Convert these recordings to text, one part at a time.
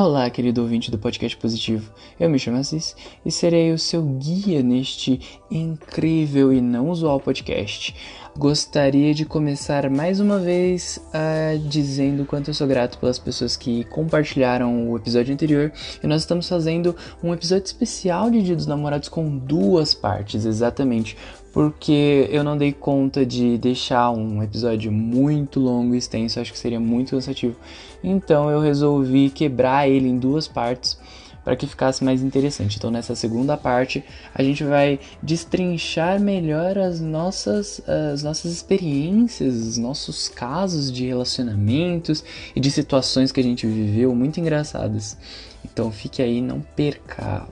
Olá, querido ouvinte do podcast Positivo. Eu me chamo Assis e serei o seu guia neste incrível e não usual podcast. Gostaria de começar mais uma vez uh, dizendo quanto eu sou grato pelas pessoas que compartilharam o episódio anterior. E nós estamos fazendo um episódio especial de Dia dos Namorados com duas partes, exatamente porque eu não dei conta de deixar um episódio muito longo e extenso, acho que seria muito cansativo. Então eu resolvi quebrar ele em duas partes para que ficasse mais interessante. Então nessa segunda parte a gente vai destrinchar melhor as nossas as nossas experiências, os nossos casos de relacionamentos e de situações que a gente viveu muito engraçadas. Então fique aí, não perca.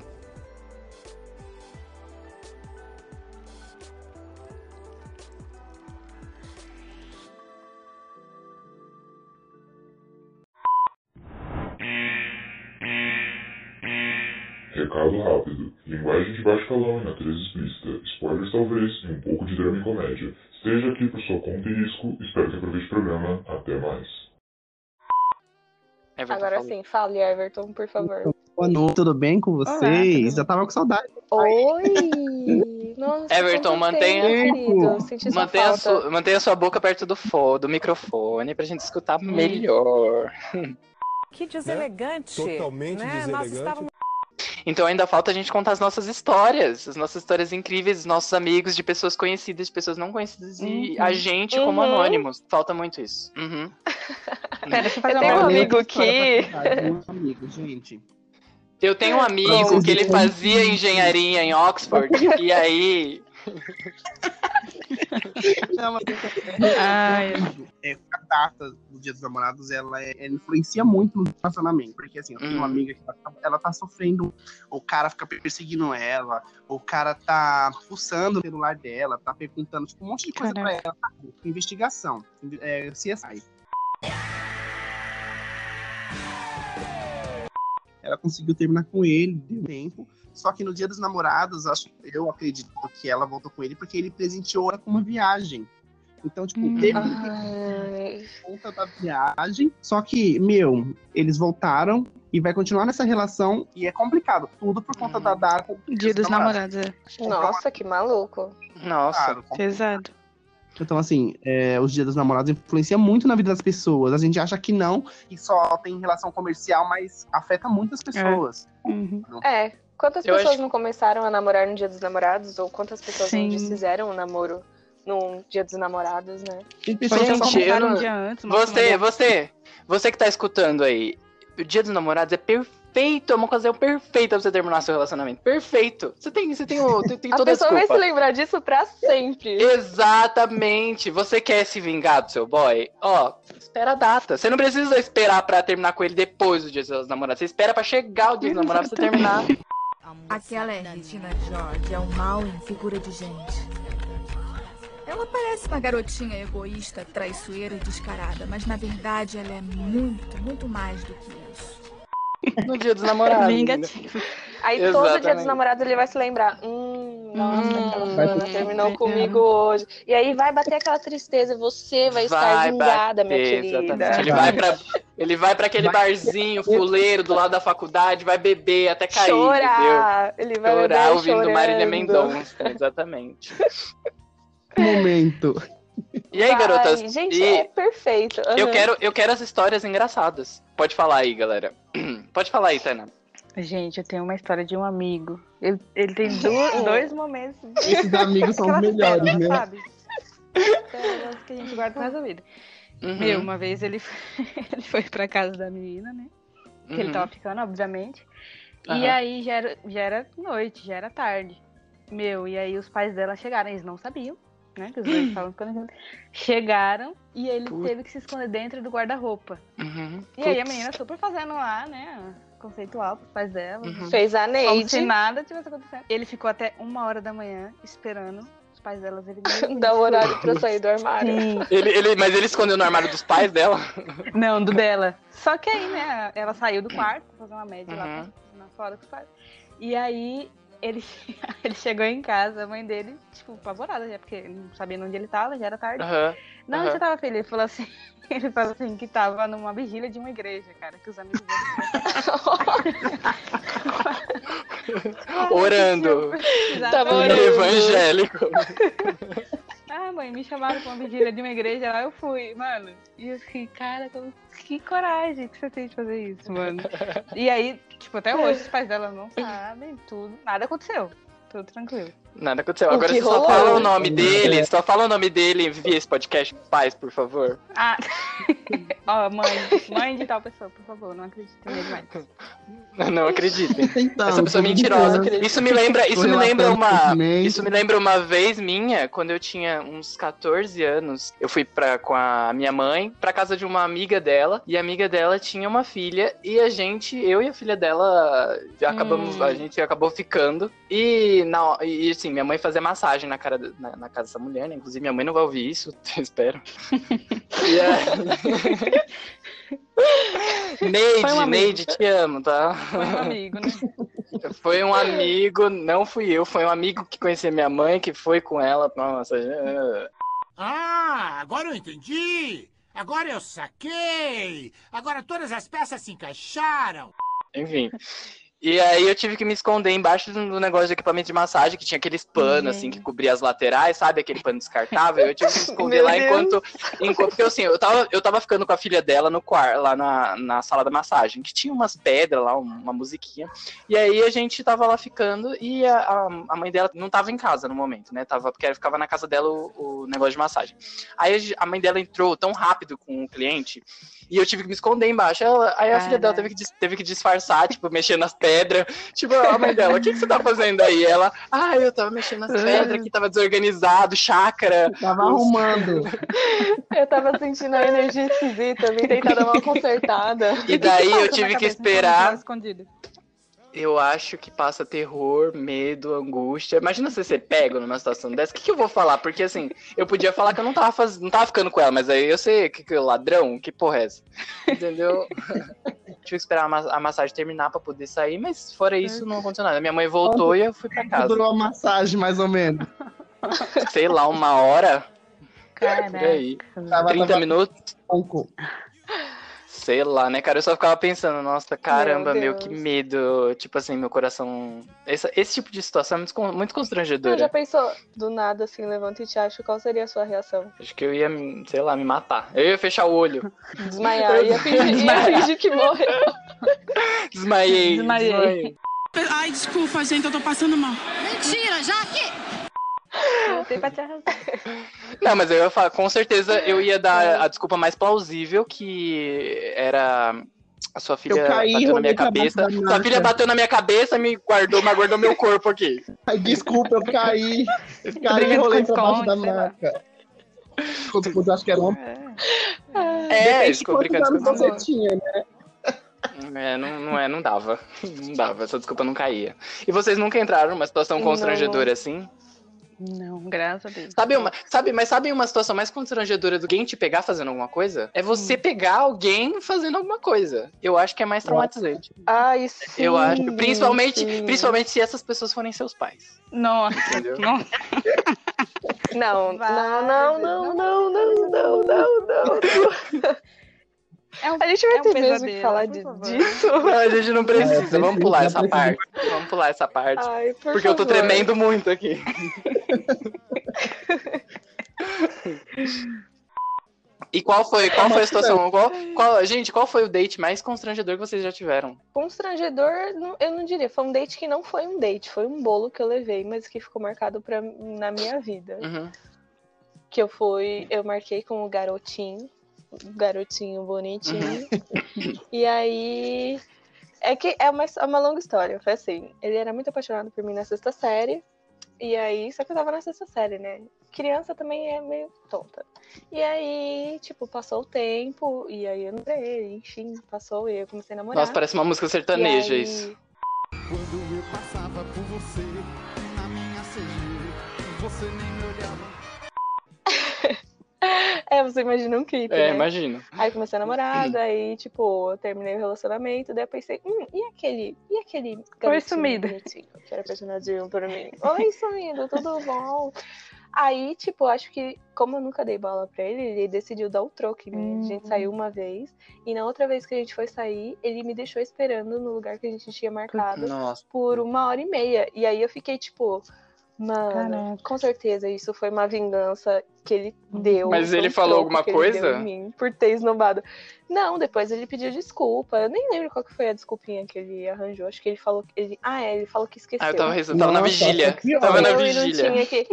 Recado rápido. Linguagem de baixo calão e natureza explícita. Spoilers talvez e um pouco de drama e comédia. Esteja aqui por sua conta e risco. Espero que aproveite o programa. Até mais. Everton Agora falou. sim, fale, Everton, por favor. Boa noite, tudo bem com vocês? Já tava com saudade. Oi! Nossa, Everton, mantenha- tempo, sua Mantenha, sua, mantenha sua boca perto do, fo, do microfone pra gente escutar melhor. Que deselegante. Totalmente né? Nós deselegante. estávamos Então ainda falta a gente contar as nossas histórias, as nossas histórias incríveis, os nossos amigos, de pessoas conhecidas, de pessoas não conhecidas e a gente como Uhum. anônimos. Falta muito isso. Uhum. Pera, deixa eu tenho um amigo que- Um amigo, gente. Eu tenho um amigo Nossa, que ele fazia engenharia em Oxford e aí Não, mas Ai, é, a data do Dia dos Namorados, ela, é- ela influencia muito no relacionamento. Porque, assim, eu tenho Uhum. uma amiga que ela, tá- ela tá sofrendo, o cara fica perseguindo ela, o cara tá fuçando o celular dela, tá perguntando tipo, um monte de coisa Caraca. pra ela. Tá? Investigação. É, CSI. Ela conseguiu terminar com ele, deu tempo. Só que no dia dos namorados, acho, eu acredito que ela voltou com ele porque ele presenteou ela com uma viagem. Então, tipo, Hum. teve Ai, conta da viagem. Só que, meu, eles voltaram e vai continuar nessa relação e é complicado. Tudo por conta Hum. da data. do dia dos namorados, é. nossa, que maluco. nossa, Claro, Pesado. Então, assim, é, os dias dos namorados influenciam muito na vida das pessoas. A gente acha que não, que só tem relação comercial, mas afeta muitas pessoas. Uhum. É, quantas Eu pessoas acho- não começaram a namorar no dia dos namorados? Ou quantas pessoas Sim. não desfizeram o namoro no dia dos namorados, né? Tem pessoas Gente, que não- um dia antes. Você, você, você que tá escutando aí, o Dia dos Namorados é perfeito, é uma ocasião perfeita pra você terminar seu relacionamento. Perfeito. Você tem, você tem, o, tem, tem A toda a pessoa vai se lembrar disso pra sempre. Exatamente. Você quer se vingar do seu boy? Ó, espera a data. Você não precisa esperar pra terminar com ele depois do Dia dos Namorados. Você espera pra chegar o Dia dos Namorados pra você terminar. Aquela é Regina George, é um mal em figura de gente. Ela parece uma garotinha egoísta, traiçoeira e descarada, mas na verdade ela é muito, muito mais do que isso. No Dia dos Namorados. Vingativo. Aí todo dia dos Exatamente. namorados ele vai se lembrar. Hum, nossa, Hum, aquela vai fulana terminou vai- comigo hoje. E aí vai bater aquela tristeza você vai, estar vingada, minha querida. exatamente. Ele Vai. vai pra, ele vai pra aquele barzinho fuleiro do lado da faculdade, vai beber até cair, entendeu? chorar. Ele vai Chorar ouvindo chorando. Marília Mendonça, exatamente. momento. E aí, Vai, garotas? Gente, e é perfeito. eu Aham. quero, eu quero as histórias engraçadas. Pode falar aí, galera. Pode falar aí, Tainá. Gente, eu tenho uma história de um amigo. Ele, ele tem du- dois momentos. Esses amigos são os melhores, né? sabe? Pérolas que a gente guarda resto da vida. Uhum, Meu, uma vez ele foi, ele foi pra casa da menina, né? Que ele uhum. tava ficando, obviamente. E Aham. aí já era, já era noite, já era tarde. Meu, e aí os pais dela chegaram, eles não sabiam, né? Que os dois estavam ficando juntos. Chegaram e ele Putz. teve que se esconder dentro do guarda-roupa. Uhum. E aí a menina super fazendo lá, né? Conceitual pros pais dela. Uhum. Fez a Como Neide se nada tivesse acontecendo. Ele ficou até uma hora da manhã esperando os pais delas ele dar o horário pra sair do armário. Ele, ele, mas ele escondeu no armário dos pais dela? Não, do dela. Só que aí, né, ela saiu do quarto pra fazer uma média lá Uhum. pra- na fora dos pais. E aí ele, ele chegou em casa, a mãe dele, tipo, apavorada já, porque não sabia onde ele tava, já era tarde. Aham. Não, Aham. você tava feliz. Ele falou assim, ele falou assim que tava numa vigília de uma igreja, cara, que os amigos dele. Orando. Exatamente. orando. Evangélico. Ah, mãe, me chamaram pra uma vigília de uma igreja lá, eu fui, mano. E eu fiquei, cara, que coragem que você tem de fazer isso, mano. E aí, tipo, até hoje os pais dela não sabem tudo. Nada aconteceu. Tudo tranquilo. Nada aconteceu. O Agora você só fala o nome dele, só fala o nome dele via esse podcast paz, por favor. Ah, ó, mãe, mãe de tal pessoa, por favor, não acredite nele mais. Não acreditem. Então, Essa pessoa é mentirosa. Isso me lembra, isso me lembra uma, isso me lembra uma vez minha, quando eu tinha uns 14 anos. Eu fui pra, com a minha mãe pra casa de uma amiga dela e a amiga dela tinha uma filha e a gente, eu e a filha dela, já acabamos, Hum. a gente acabou ficando e na, e assim, minha mãe fazia massagem na cara na, na casa dessa mulher, né? Inclusive minha mãe não vai ouvir isso, eu espero. E aí- Foi um Neide, amigo. Neide, te amo, tá? Foi um amigo, né? Foi um amigo, não fui eu, foi um amigo que conhecia minha mãe, que foi com ela. Nossa. Ah, agora eu entendi! Agora eu saquei! Agora todas as peças se encaixaram! enfim. E aí eu tive que me esconder embaixo do negócio de equipamento de massagem, que tinha aqueles panos, assim, que cobria as laterais, sabe? Aquele pano descartável. Eu tive que me esconder lá Deus. enquanto, enquanto. Porque assim, eu tava, eu tava ficando com a filha dela no quarto, lá na, na sala da massagem, que tinha umas pedras lá, uma musiquinha. E aí a gente tava lá ficando e a, a, a mãe dela não tava em casa no momento, né? Tava, porque ficava na casa dela o, o negócio de massagem. Aí a mãe dela entrou tão rápido com o cliente e eu tive que me esconder embaixo. Ela- aí a filha dela teve que, teve que disfarçar, tipo, mexer nas pedras. Tipo, a mãe dela, o que, que você tá fazendo aí? Ela, ah, eu tava mexendo nas pedras aqui, tava desorganizado, chácara. Tava arrumando. Eu tava sentindo a energia esquisita, vim tentar dar uma consertada. E daí eu tive que então, esperar. escondido. Eu acho que passa terror, medo, angústia. Imagina você ser pego numa situação dessa. O que, que eu vou falar? Porque assim, eu podia falar que eu não tava, faz... não tava ficando com ela, mas aí eu sei que, que ladrão, que porra é essa? Entendeu? Tive que esperar a, ma- a massagem terminar pra poder sair, mas fora isso não aconteceu nada. Minha mãe voltou e eu fui pra casa. Durou a massagem, mais ou menos. Sei lá, uma hora, por Caraca. aí. Tava, 30 tava minutos. pouco. Sei lá, né, cara? Eu só ficava pensando, nossa, caramba, meu, Deus. que medo. Tipo assim, meu coração. Esse, esse tipo de situação é muito, muito constrangedora. já pensou? Do nada, assim, levanta e te acha, qual seria a sua reação? Acho que eu ia, sei lá, me matar. Eu ia fechar o olho. Desmaiar, ia fingir, ia fingir que morreu. Desmaiei. Desmaiei. desmaiei. Ai, desculpa, gente, eu tô passando mal. Voltei pra te arrasar. Não, mas eu ia falar, com certeza eu ia dar a desculpa mais plausível que era. A sua filha Eu caí, bateu na minha cabeça. Sua filha bateu na minha cabeça, me guardou, mas guardou meu corpo aqui. Ai, desculpa, eu caí. Caí e Brincando rolei pra baixo da maca. Esconde, acho que era uma... É, ficou quantos brincando anos com você tinha, né? É, não, não é, não dava. Não dava, essa desculpa não caía. E vocês nunca entraram numa situação Não, constrangedora assim? Não, graças a Deus. Sabe uma, sabe, mas sabe uma situação mais constrangedora do que alguém te pegar fazendo alguma coisa? É você Hum. pegar alguém fazendo alguma coisa. Eu acho que é mais traumatizante. Ai, sim. Eu acho, principalmente, sim. principalmente se essas pessoas forem seus pais. Nossa, Entendeu? nossa. Não, Vai, não, não, não, não, não, não, não, não. É um, A gente vai É um ter mesmo pesadelo, que falar de- favor. disso? Não, a gente não precisa. É, Vamos pular precisa, essa precisa. parte. Vamos pular essa parte. Ai, por porque eu tô favor. tremendo muito aqui. E qual foi, qual foi a situação? Qual, qual- gente, qual foi o date mais constrangedor que vocês já tiveram? Constrangedor, eu não diria. Foi um date que não foi um date, foi um bolo que eu levei, mas que ficou marcado pra, na minha vida. Uhum. Que eu fui, eu marquei com o garotinho, garotinho bonitinho. e aí. É que é uma, é uma longa história. Foi assim: ele era muito apaixonado por mim na sexta série. E aí, só que eu tava na sexta série, né? Criança também é meio tonta. E aí, tipo, passou o tempo, e aí eu namorei, enfim, passou e eu comecei a namorar. Nossa, parece uma música sertaneja aí- isso. Quando eu passava por você, na minha CG, você nem me olhava. É, você imagina um clipe, É, né? imagino. Aí comecei a namorar, daí, tipo, eu terminei o relacionamento, daí eu pensei, hum, e aquele, e aquele garotinho sumida. que era apaixonadinho por mim? Oi, sumido, tudo bom? Aí, tipo, acho que, como eu nunca dei bola pra ele, ele decidiu dar o troco em mim. A gente Hum. saiu uma vez, e na outra vez que a gente foi sair, ele me deixou esperando no lugar que a gente tinha marcado Nossa. por uma hora e meia. E aí eu fiquei, tipo, mano, Caraca. com certeza isso foi uma vingança que ele deu. Mas ele falou alguma que ele deu coisa? em mim por ter esnobado. Não, depois ele pediu desculpa. Eu nem lembro qual que foi a desculpinha que ele arranjou. Acho que ele falou que ele. Ah, é, ele falou que esqueceu. Ah, eu tava, rezando, tava na vigília. Tava na Eu não vigília. tinha que...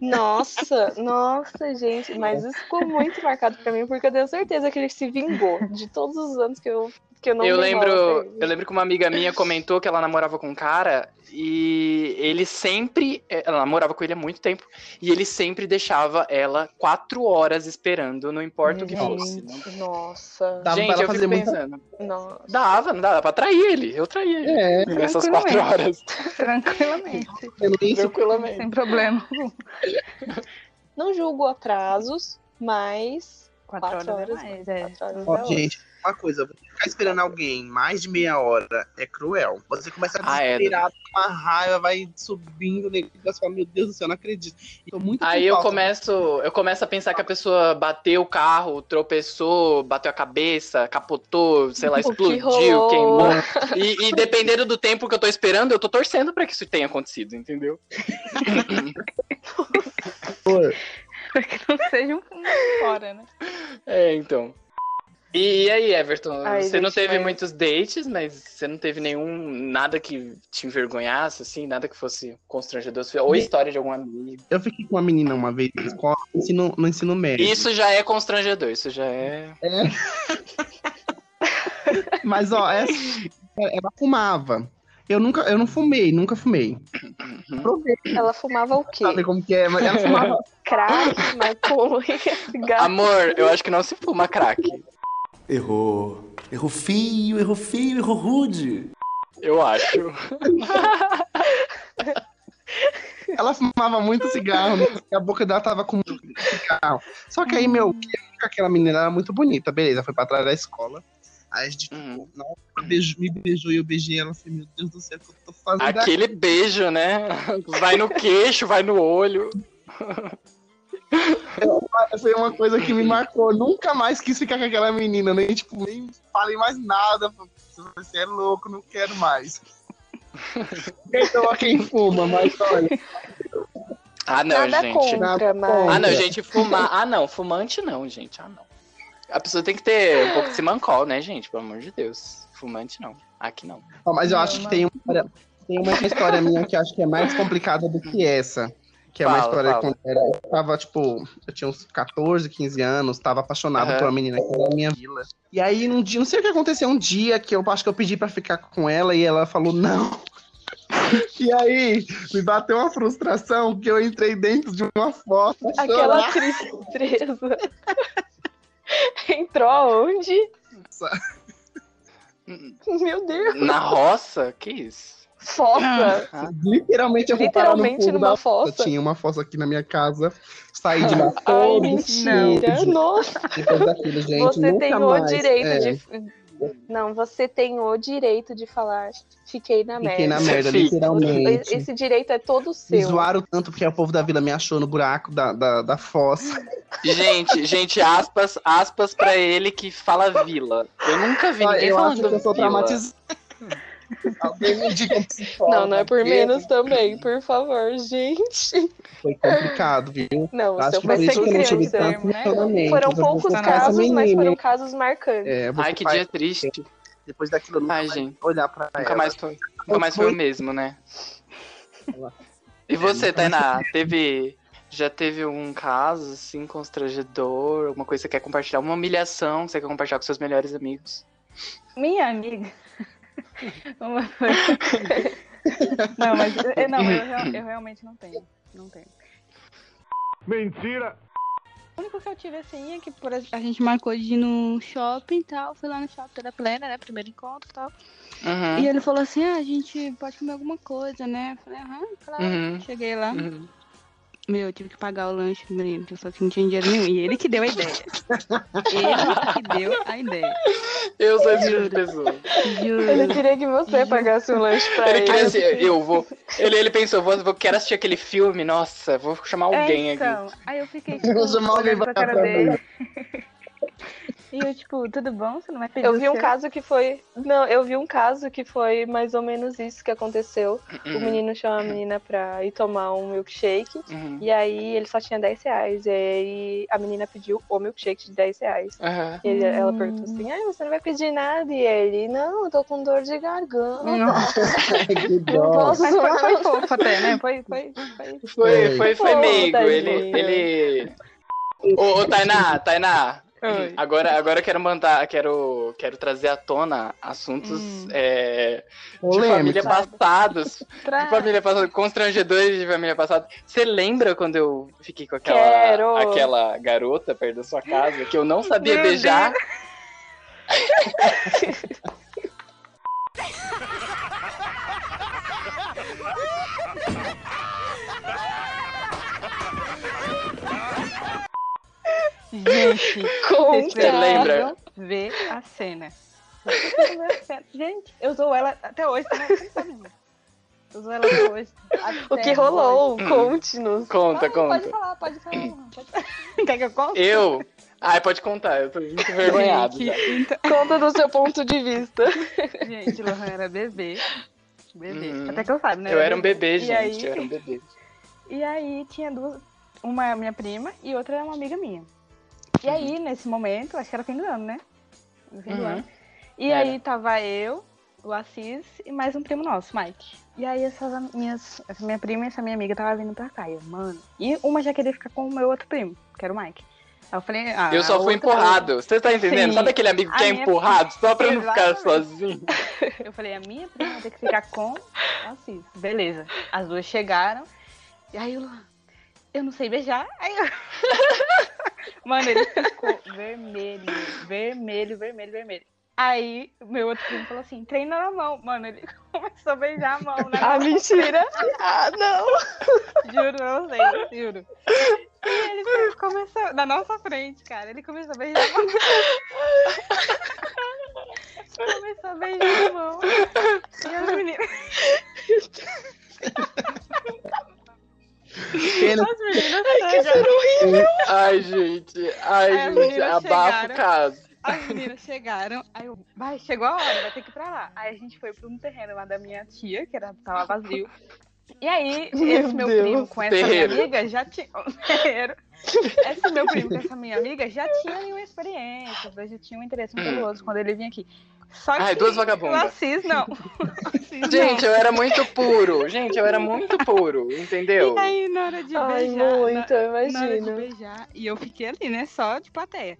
Nossa, nossa, gente. Mas isso ficou muito marcado pra mim, porque eu tenho certeza que ele se vingou de todos os anos que eu, que eu não Eu lembro, eu lembro que uma amiga minha comentou que ela namorava com um cara e ele sempre. Ela namorava com ele há muito tempo e ele sempre deixava ela quatro horas esperando, não importa o que fosse. Gente, Nossa. Dava Gente, ela eu fazer fico muita- pensando. Nossa. Dava, não dava pra trair ele. Eu traía ele. É, Nessas quatro horas. Tranquilamente. Tranquilamente. Sem problema. Não julgo atrasos, mas. Quatro, Quatro horas, horas, é mais. É. Quatro horas Ó, é gente, uma coisa, você ficar esperando alguém mais de meia hora é cruel. Você começa a Ah, é, desesperar, uma raiva, vai subindo, negócio, você fala, meu Deus do céu, eu não acredito. Tô muito Aí eu falta. começo, eu começo a pensar que a pessoa bateu o carro, tropeçou, bateu a cabeça, capotou, sei lá, O que explodiu, rolou? queimou. E, e dependendo do tempo que eu tô esperando, eu tô torcendo pra que isso tenha acontecido, entendeu? Pra que não seja um fora, né? É, então. E aí, Everton, Ai, você não gente, teve mas- muitos dates, mas você não teve nenhum, nada que te envergonhasse, assim, nada que fosse constrangedor, ou Me- história de algum amigo. Eu fiquei com uma menina uma vez na escola, no ensino, no ensino médio. Isso já é constrangedor, isso já é... Mas, ó, essa, ela fumava. Eu nunca, eu não fumei, nunca fumei. Provei, Ela fumava o quê? sabe como que é, mas ela fumava. Crack, maconha, cigarro. Amor, eu acho que não se fuma crack. Errou. Errou feio, errou feio, errou rude. Eu acho. Ela fumava muito cigarro, né? e a boca dela tava com muito cigarro. Só que aí, meu, que aquela menina era muito bonita, beleza, foi pra trás da escola. Aí a gente, tipo, Uhum. que ela beijou- me beijou e eu beijei ela, falei, meu Deus do céu, o que eu tô fazendo aqui? Aquele beijo, né? Vai no queixo, vai no olho. Foi uma coisa que me marcou. Nunca mais quis ficar com aquela menina, nem, tipo, nem falei mais nada. Você é louco, não quero mais. Então, a quem fuma, mas olha. Ah, não, Nada gente. contra, mas. Ah, não, gente, fumar. Ah, não, fumante não, gente. Ah, não. A pessoa tem que ter um pouco de simancol, né, gente? Pelo amor de Deus. Fumante não. Aqui não. Ó, mas eu Não, acho que não. tem uma, história- tem uma história minha que eu acho que é mais complicada do que essa. Que é uma Fala, história fala. quando era, eu tava, tipo, eu tinha uns 14, 15 anos, tava apaixonado Aham. por uma menina que era da minha vila. E aí, um dia, não sei o que aconteceu, um dia que eu acho que eu pedi pra ficar com ela e ela falou não. E aí, me bateu uma frustração que eu entrei dentro de uma foto. Aquela chorar. tristeza. Entrou aonde? Meu Deus. Na roça? Que isso? Fossa. Ah. Literalmente, eu Literalmente fundo numa da fossa. Tinha uma fossa aqui na minha casa. Saí de lá Ai, mentira. Nossa. Depois daquilo, gente, Você nunca tem o mais. direito é, de. Não, você tem o direito de falar fiquei na merda. Fiquei na merda, literalmente. Esse direito é todo Me seu. zoaram tanto porque o povo da vila me achou no buraco da, da, da fossa. Gente, gente, aspas, aspas pra ele que fala vila. Eu nunca vi ninguém eu acho falando que eu sou vila. traumatizado. Alguém me diga psicólogo. Não, não é por menos também, por favor, gente. Foi complicado, viu? Não, Acho seu que por isso que eu não tive tanto né? Foram poucos casos, mas menina. foram casos marcantes. É, Ai, que dia triste. Depois daquilo, nunca Ai, mais gente. olhar pra Nunca ela. mais foi, nunca mais foi o mesmo, né? E você, Tainá, teve. Já teve um caso, assim, constrangedor? Alguma coisa que você quer compartilhar? Uma humilhação que você quer compartilhar com seus melhores amigos? Minha amiga. Uma foi- não, mas eu, não, eu, eu realmente não tenho. Não tenho. Mentira! O único que eu tive assim é que por exemplo, a gente marcou de ir no shopping e tal. Fui lá no shopping da plena, né? Primeiro encontro e tal. Uhum. E ele falou assim: ah, a gente pode comer alguma coisa, né? Eu falei, aham, claro. Uhum. Cheguei lá. Uhum. Meu, eu tive que pagar o lanche do menino, que eu só não tinha dinheiro nenhum. E ele que deu a ideia. ele que deu a ideia. Eu sou esse tipo de pessoa. Juro. Ele queria que você pagasse um lanche pra Ele ele. queria assim, eu vou. Ele, ele pensou, vou, vou, quero assistir aquele filme, nossa, vou chamar alguém é, aqui. então, Aí eu fiquei, tipo, Vou chamar alguém olhando pra pra cara dele. E eu, tipo, tudo bom? Você não vai pedir Eu vi um seu? caso que foi. Não, eu vi um caso que foi mais ou menos isso que aconteceu. O menino chamou a menina pra ir tomar um milkshake. Uhum. E aí ele só tinha 10 reais. E aí a menina pediu o milkshake de 10 reais. Aham. E ele- ela perguntou assim: Ah, você não vai pedir nada? E ele, não, eu tô com dor de garganta. que Não dó. Mas foi, foi fofo até, né? Foi, foi, foi. Foi, foi, foi Pô, meigo. Ele. ele... Ô, ô, Tainá, Tainá. Oi. Agora, agora eu quero mandar, quero, quero trazer à tona assuntos Hum. é, de família passados. Tra- De família passada, constrangedores de família passada. Você lembra quando eu fiquei com aquela, Quero. aquela garota perto da sua casa que eu não sabia Meu beijar? Gente, Conta. Você lembra? ver a cena. Gente, eu usou ela até hoje, disso. Eu usou ela até hoje. O Até que rolou? Conte-nos. Conta, Fala, conta. Pode falar, pode falar. Pode. Quer que eu conte? Eu? Ai, pode contar, eu tô muito envergonhado. Já. então- Conta do seu ponto de vista. gente, Lohan era bebê. Bebê. Uhum. Até que eu saiba, né? Eu era um bebê, gente. aí- Eu era um bebê. E aí tinha duas. Uma é minha prima e outra é uma amiga minha. E aí, nesse momento, acho que era fim do ano, né? No fim do Uhum. ano. E Era. aí tava eu, o Assis e mais um primo nosso, Mike. E aí essas minhas. Essa minha prima e essa minha amiga tava vindo pra cá. E eu, mano. E uma já queria ficar com o meu outro primo, que era o Mike. Aí eu falei, ah, eu só fui outra- empurrado. Você tá entendendo? Sim. Sabe aquele amigo que A é empurrado só pra não ficar Exatamente. sozinho? Eu falei, a minha prima vai ter que ficar com o Assis. Beleza. As duas chegaram. E aí o Luan, eu não sei beijar. Aí eu... Mano, ele ficou vermelho, vermelho, vermelho, vermelho. Aí meu outro primo falou assim, treina na mão. Mano, ele começou a beijar a mão, né? Ah, mentira. Ah, não. Juro pra vocês, juro. E ele começou, na nossa frente, cara, ele começou a beijar a mão. começou a beijar a mão. E as meninas. Não- As meninas Que chegaram. ser horrível. Ai, gente. Ai, Aí gente. Abafa o caso. As meninas chegaram, aí eu, vai, chegou a hora, vai ter que ir pra lá. Aí a gente foi pra um terreno lá da minha tia, que era, tava vazio. E aí, esse meu Deus. primo com essa Terreiro. minha amiga já tinha. Esse meu primo com essa minha amiga já tinha nenhuma experiência, já tinham um interesse um pelo outro quando ele vinha aqui. Só que Ai, duas o vagabundas. Assis não. O Assis Gente, não. eu era muito puro. Gente, eu era muito puro, entendeu? E aí, na hora de Ai, beijar. na- muito, eu na hora de imagino. beijar. E eu fiquei ali, né? Só de plateia.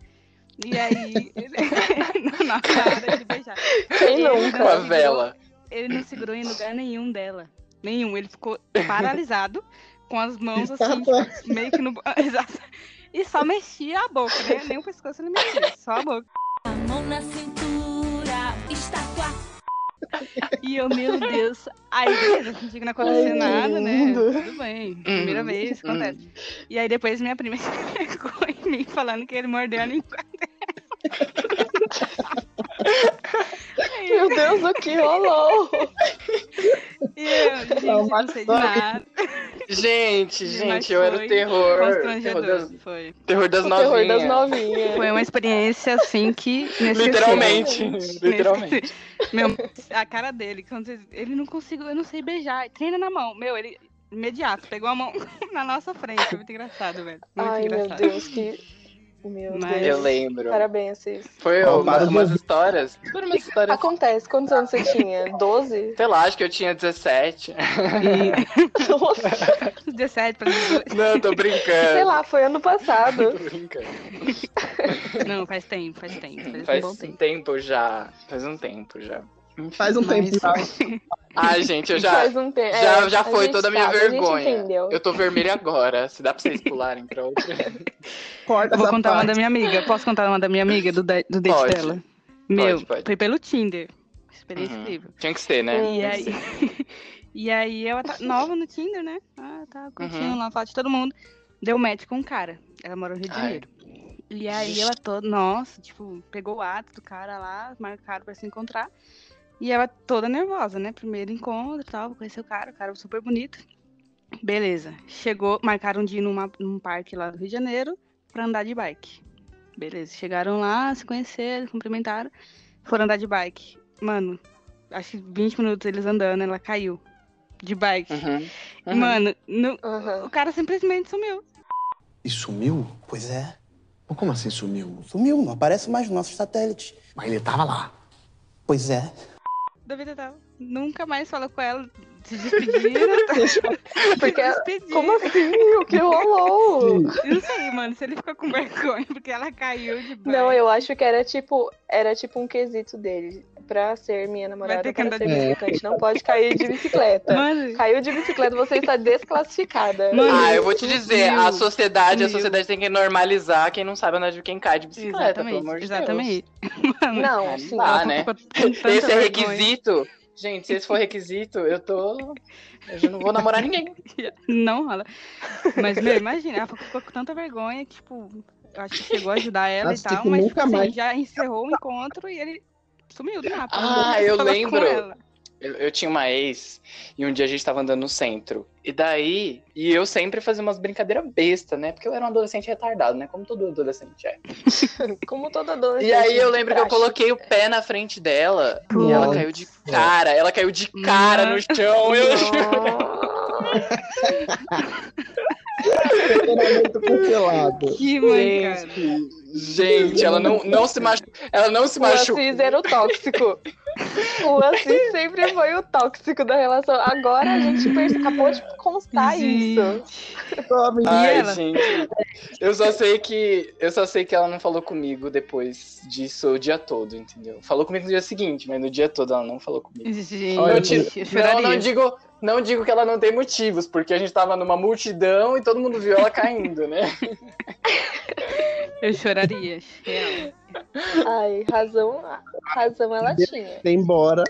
E aí, na hora de beijar. Quem ele nunca? não Com a segurou- vela. Ele não segurou em lugar nenhum dela. Nenhum. Ele ficou paralisado, com as mãos assim, meio que no. Exato. E só mexia a boca, né? Nem o pescoço ele mexia, só a boca. A mão na cintura. E eu, meu Deus. Aí, beleza, não Ai, que nada, né? Tudo bem. Primeira Uhum, vez, acontece. E aí depois minha prima chegou em mim falando que ele mordeu a língua Aí Meu Deus, o que rolou? E eu, gente, não sei de nada. Gente, gente, eu era o terror. Terror Constrangedor, das, foi. terror das O terror novinhas. das novinhas. Foi uma experiência assim que. Literalmente. Literalmente. Meu, a cara dele, quando ele não consigo, eu não sei beijar. Treina na mão. Meu, ele imediato pegou a mão na nossa frente. Foi muito engraçado, velho. Muito Ai, meu engraçado. Deus, que. Meu Mas- Deus. Eu lembro. Parabéns, Cis. Foi Ó, uma, umas histórias. Foram umas histórias. Acontece, quantos anos você tinha? 12? Sei lá, acho que eu tinha 17. Nossa, Os 17 pra 18. Não, tô brincando. sei lá, foi ano passado. Tô brincando. Não, faz tempo, faz tempo. Faz, Faz um bom um tempo. tempo já. Faz um tempo já. Faz um Mas- tempo. Ai, gente, eu já. Faz um tempo. Já, é, já a foi toda a minha sabe, a vergonha. entendeu. eu tô vermelha agora. Se dá pra vocês pularem pra outra. Corta Eu vou contar uma parte. da minha amiga. Posso contar uma da minha amiga do, da- do date Pode. dela? Meu, pode. foi pelo Tinder. Experiência Uhum. Tinha que ser, né? E aí, E aí ela tá nova no Tinder, né? Ah, tá curtindo Uhum. lá, foto de todo mundo. Deu match com um cara. Ela mora no Rio de Ai. Janeiro. E aí ela toda, nossa, tipo, pegou o ato do cara lá, marcaram pra se encontrar. E ela toda nervosa, né? Primeiro encontro e tal, conheceu o cara, o cara super bonito. Beleza. Chegou, marcaram um dia numa, num parque lá do Rio de Janeiro pra andar de bike. Beleza. Chegaram lá, se conheceram, cumprimentaram, foram andar de bike. Mano, acho que 20 minutos eles andando, ela caiu de bike. Uhum. E, Uhum. Mano, no- o cara simplesmente sumiu. E sumiu? Pois é. Mas Como assim sumiu? Sumiu, não aparece mais nos nossos satélites. Mas ele tava lá. Pois é. Da vida dela. Nunca mais falou com ela. Se despediram. Porque, se despediram. como assim? O que rolou? Eu não sei, mano, se ele ficou com vergonha porque ela caiu de bike. Não, eu acho que era tipo, era tipo um quesito dele. Pra ser minha namorada, ter que para andar ser bicicleta. não pode cair de bicicleta. Mano. Caiu de bicicleta, você está desclassificada. ah, eu vou te dizer, a sociedade, a sociedade tem que normalizar quem não sabe andar de quem cai de bicicleta, pelo Exatamente, amor de exatamente. Deus. Não, Ah, sim. dá, ela né? Esse é vergonha. requisito. Gente, se esse for requisito, eu tô. Eu já não vou namorar ninguém. Não rola. Mas, meu, imagina, ela ficou com tanta vergonha que, tipo, eu acho que chegou a ajudar ela Mas, e tal, tipo, mas, tipo, assim, mais- já encerrou o encontro e ele sumiu do mapa. Ah, eu Falou com lembro. Eu, eu tinha uma ex e um dia a gente tava andando no centro. E daí, e eu sempre fazia umas brincadeiras bestas, né? Porque eu era um adolescente retardado, né? Como todo adolescente é. Como toda adolescente. E aí eu lembro que eu coloquei o pé na frente dela e ela Nossa. caiu de cara. Ela caiu de cara no chão. Eu cancelado. Que mancada. Gente, gente, ela não, não se machucou. Ela não se O machucou. Assis era o tóxico. O Assis sempre foi o tóxico da relação. Agora a gente perce- acabou de constar isso. Ai, ela? gente. Eu só sei que. Eu só sei que ela não falou comigo depois disso o dia todo, entendeu? Falou comigo no dia seguinte, mas no dia todo ela não falou comigo. Gente, Não, eu ti- não, não digo, não digo que ela não tem motivos, porque a gente tava numa multidão e todo mundo viu ela caindo, né? Eu choraria. real. Ai, razão, razão ela tinha. Embora.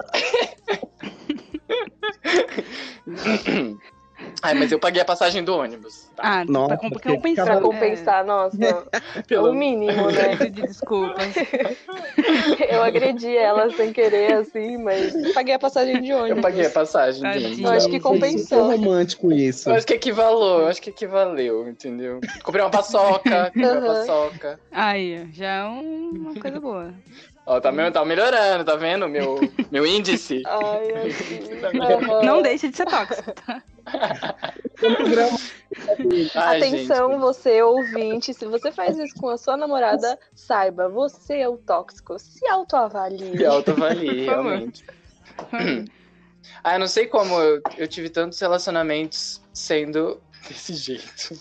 Ai, mas eu paguei a passagem do ônibus. Ah, Nossa, pra porque compensar. Pra Cara, compensar, nossa, Pelo- o mínimo, né? É, de desculpas. Eu agredi ela sem querer, assim, mas paguei a passagem de ônibus. Eu paguei a passagem de ônibus. Eu acho que Foi compensou. super romântico isso. Eu acho que equivalou, eu acho que equivaleu, entendeu? Comprei uma paçoca, comprei uma paçoca. Aí, já é um- uma coisa boa. Ó, tá, me- tá melhorando, tá vendo? Meu, meu índice. Ai, assim. Aham. Não deixe de ser tóxico, tá? Ai, Atenção, gente. você ouvinte, se você faz isso com a sua namorada, saiba, você é o tóxico. Se autoavalie. Que autoavalie, realmente. Ah, eu não sei como eu, eu tive tantos relacionamentos sendo desse jeito.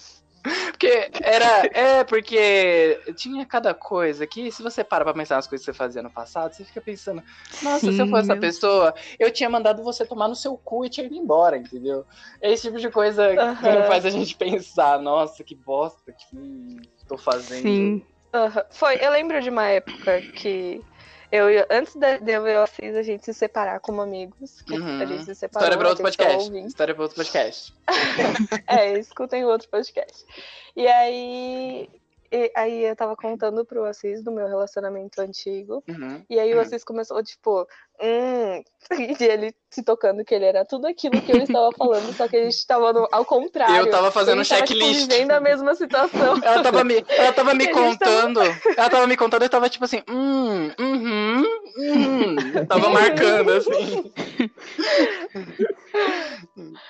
Porque era. É, porque tinha cada coisa que, se você para pra pensar nas coisas que você fazia no passado, você fica pensando, nossa, se eu Sim, fosse essa pessoa, eu tinha mandado você tomar no seu cu e tinha ido embora, entendeu? É esse tipo de coisa que Aham. faz a gente pensar, nossa, que bosta que tô fazendo. Sim. Foi, eu lembro de uma época que eu, antes de de eu e o Assis, a gente se separar como amigos, Uhum. a gente se separou. História pra outro atenção, podcast. História pra outro podcast. É, escutem o outro podcast. E aí, e- aí eu tava contando pro Assis do meu relacionamento antigo. Uhum. E aí o Uhum. Assis começou, tipo, hum, e ele se tocando que ele era tudo aquilo que eu estava falando, só que a gente tava no- ao contrário. Eu tava fazendo tava, tipo, checklist. vivendo a mesma situação. Ela tava me, ela tava me gente tava- contando. Ela tava me contando e tava tipo assim, hum, uhum, uhum. Tava marcando assim.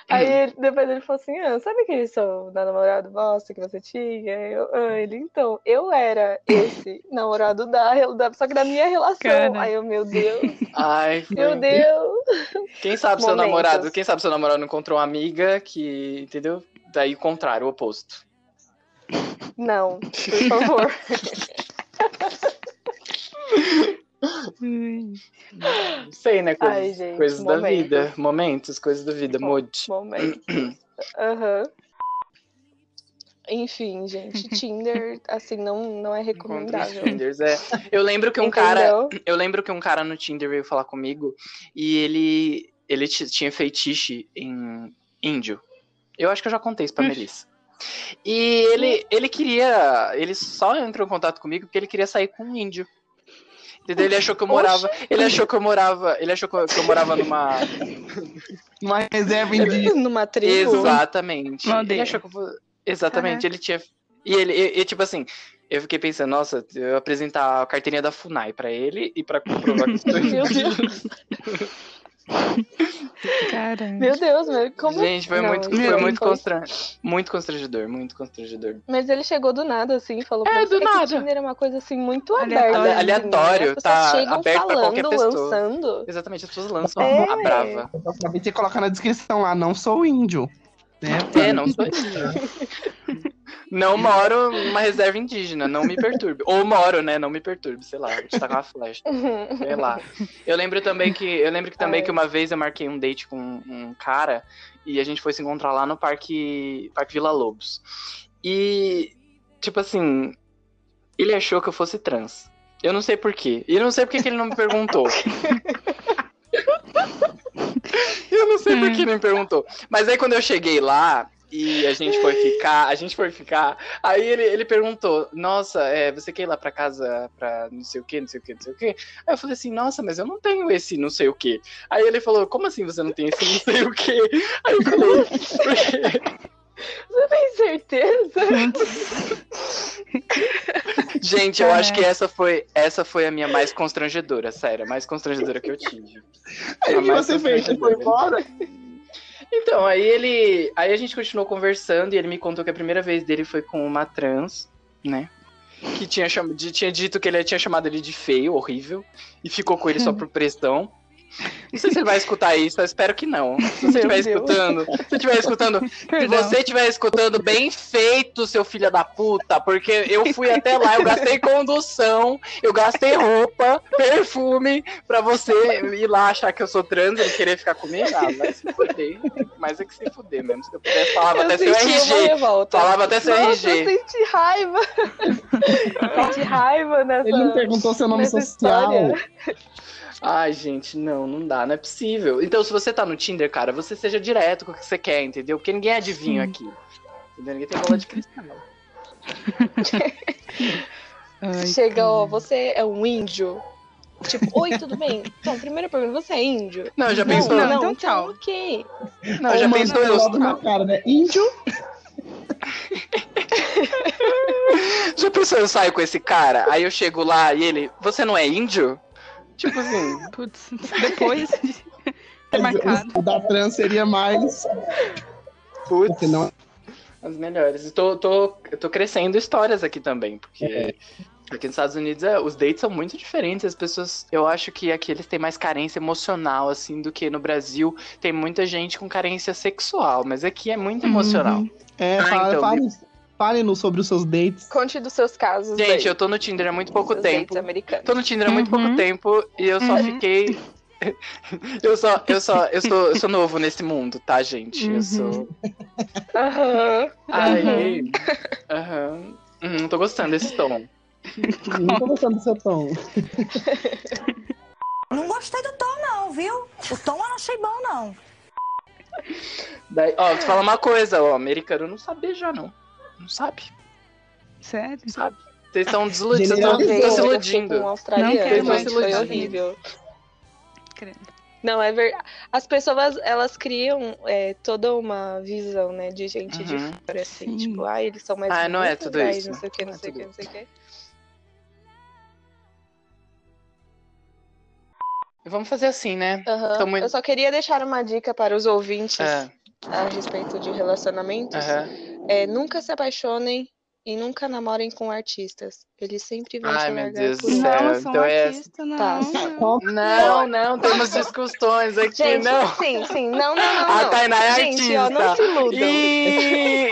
Aí depois ele falou assim: ah, sabe aquele seu namorado bosta que você tinha? Aí Eu, ah, ele, então, eu era esse namorado da, da só que da minha relação. Cara. Aí eu, meu Deus, Ai, meu. Deus. Quem sabe seu Momentos. namorado, quem sabe seu namorado não encontrou uma amiga que, entendeu? Daí o contrário, o oposto. Não, por favor. Não sei, né? Coisas, Ai, gente, coisas da momentos. vida. Momentos, coisas da vida, mude. Momento. Aham. Enfim, gente, Tinder, assim, não, não é recomendável. Tinders, é. Eu lembro que um cara, Entendeu? eu lembro que um cara no Tinder veio falar comigo e ele ele tinha feitiço em índio. Eu acho que eu já contei isso pra Melissa. E ele, ele queria. Ele só entrou em contato comigo porque ele queria sair com um índio. Entendeu? Ele achou que eu morava. Ele achou que eu morava. Ele achou que eu, que eu morava numa. Numa reserva indígena. Numa tribo. Exatamente. Ele achou que eu vou- Exatamente, ele tinha. E ele, e, e, tipo assim, eu fiquei pensando, nossa, eu ia apresentar a carteirinha da FUNAI pra ele e pra comprovar que eu sou Meu indígena. Caramba. Meu Deus, mas como. Gente, foi Não, muito, foi não muito, foi. constra... muito constrangedor, muito constrangedor. Mas ele chegou do nada, assim, falou pra É, você do que nada. o Tinder é uma coisa assim muito Aleatório. aberta. assim, Aleatório, né? Tá aberto pra falando, qualquer pessoa. lançando. Exatamente, as pessoas lançam É. a brava. Acabei de colocar na descrição lá, não sou índio. Né? É, não sou Não moro numa reserva indígena, não me perturbe. Ou moro, né? Não me perturbe, sei lá, vou te tacar uma flecha. Sei lá. Eu lembro também que. Eu lembro que também Ai. que uma vez eu marquei um date com um cara e a gente foi se encontrar lá no Parque, Parque Vila Lobos. E, tipo assim, ele achou que eu fosse trans. Eu não sei porquê. E eu não sei porque que ele não me perguntou. eu não sei por que ele me perguntou. Mas aí quando eu cheguei lá e a gente foi ficar, a gente foi ficar, aí ele, ele perguntou, nossa, é, você quer ir lá pra casa pra não sei o que, não sei o que, não sei o que? Aí eu falei assim, nossa, mas eu não tenho esse não sei o que. Aí ele falou, como assim você não tem esse não sei o que? Aí eu falei, "Porque- Você tem certeza? gente, eu acho que essa foi, essa foi a minha mais constrangedora, sério, a mais constrangedora que eu tive. Aí o que você fez? Você foi embora? Então, aí ele. Aí a gente continuou conversando e ele me contou que a primeira vez dele foi com uma trans, né? Que tinha, cham... de- tinha dito que ele tinha chamado ele de feio, horrível, e ficou com ele só por pressão. Não sei se ele vai escutar isso, eu espero que não. Se você estiver escutando, se você estiver escutando, se Perdão. você estiver escutando, bem feito, seu filho da puta, porque eu fui até lá, eu gastei condução, eu gastei roupa, perfume, pra você ir lá achar que eu sou trans e querer ficar comigo. Ah, vai se fuder. Mas é que se fuder mesmo. Se eu pudesse, falava Eu até seu RG. revolta. Falava até seu Nossa, RG. eu senti raiva. senti raiva nessa. Ele não perguntou seu nome social. história. Ai, gente, não, não dá, não é possível. Então, se você tá no Tinder, cara, você seja direto com o que você quer, entendeu? Porque ninguém é adivinho aqui. Entendeu? Ninguém tem bola de cristal. Ai, Chega, ó, você é um índio. Tipo, oi, tudo bem? Então, primeira pergunta, você é índio? Não, já Não, pensou? não, Então, então, tchau. ok. Não, Ou já pensou eu. logo na cara, né? Índio? Já pensou eu saio com esse cara? Aí eu chego lá e ele, você não é índio? Tipo assim, Putz, depois de ter dizer, marcado. O da trans seria mais. putz, não as melhores. Tô, tô, eu tô crescendo histórias aqui também, porque É. aqui nos Estados Unidos é, os dates são muito diferentes. As pessoas, eu acho que aqui eles têm mais carência emocional, assim, do que no Brasil. Tem muita gente com carência sexual, mas aqui é muito emocional. É, Ah, fala, então, fale, fale-nos sobre os seus dates. Conte dos seus casos. Gente, aí, eu tô no Tinder há muito pouco seus tempo. dates americanos. Tô no Tinder há muito pouco Uhum. tempo e eu só fiquei. eu só, eu só, eu sou, eu sou novo nesse mundo, tá, gente? Eu sou. Aham. Ai, aham. Hum, tô gostando desse tom. Não tô gostando do seu tom. Não gostei do tom, não, viu? O tom eu não achei bom, não. Daí, ó, vou te falar uma coisa, ó, americano não sabe beijar, não. Não sabe, Sério? não sabe. Vocês estão desiludindo, vocês estão se iludindo. um australiano, Não quero gente, mais foi horrível. Credo. Não, é verdade. As pessoas, elas criam é, toda uma visão, né, de gente de Uhum. fora, assim. Sim. Tipo, ah, eles são mais Ah, não é tudo isso. Não sei o que, não Não é sei o tudo que, não sei o que. Vamos fazer assim, né? Tô muito- Eu só queria deixar uma dica para os ouvintes É, a respeito de relacionamentos. aham. É, nunca se apaixonem e nunca namorem com artistas. Eles sempre vão Ai, te meu Deus por do céu. Não, um então é- artista, não. Tá. Não, não, temos discussões aqui, Gente, não. sim, sim. Não, não, não. A. Tainá é Gente, ó, não artista. se iludam. Ih,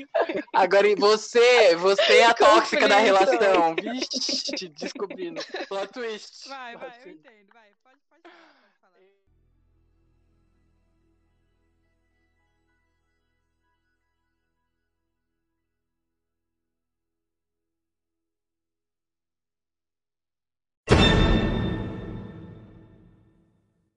ih. Agora, e você, você é a tóxica da relação. Vixe, descobrindo. Plot twist. Vai, vai, eu entendo. Vai.